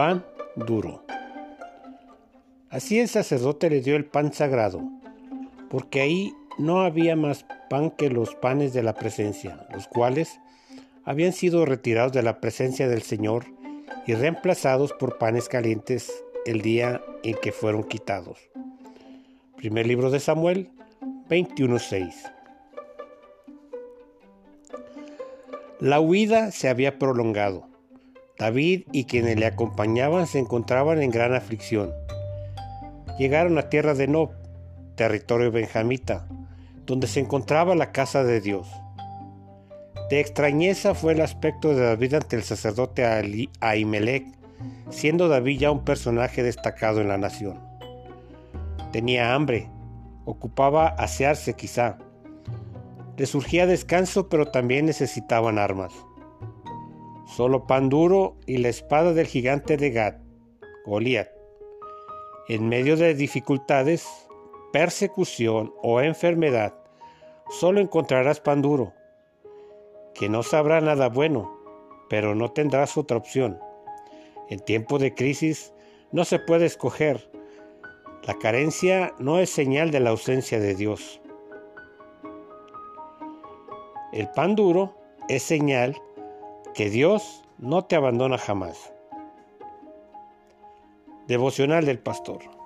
pan duro. Así el sacerdote le dio el pan sagrado, porque ahí no había más pan que los panes de la presencia, los cuales habían sido retirados de la presencia del Señor y reemplazados por panes calientes el día en que fueron quitados. Primer libro de Samuel 21.6. La huida se había prolongado. David y quienes le acompañaban se encontraban en gran aflicción. Llegaron a tierra de Nob, territorio benjamita, donde se encontraba la casa de Dios. De extrañeza fue el aspecto de David ante el sacerdote Ahimelech, siendo David ya un personaje destacado en la nación. Tenía hambre, ocupaba asearse quizá. Le surgía descanso, pero también necesitaban armas solo pan duro y la espada del gigante de Gad, Goliat. En medio de dificultades, persecución o enfermedad, solo encontrarás pan duro, que no sabrá nada bueno, pero no tendrás otra opción. En tiempo de crisis no se puede escoger. La carencia no es señal de la ausencia de Dios. El pan duro es señal que Dios no te abandona jamás. Devocional del Pastor.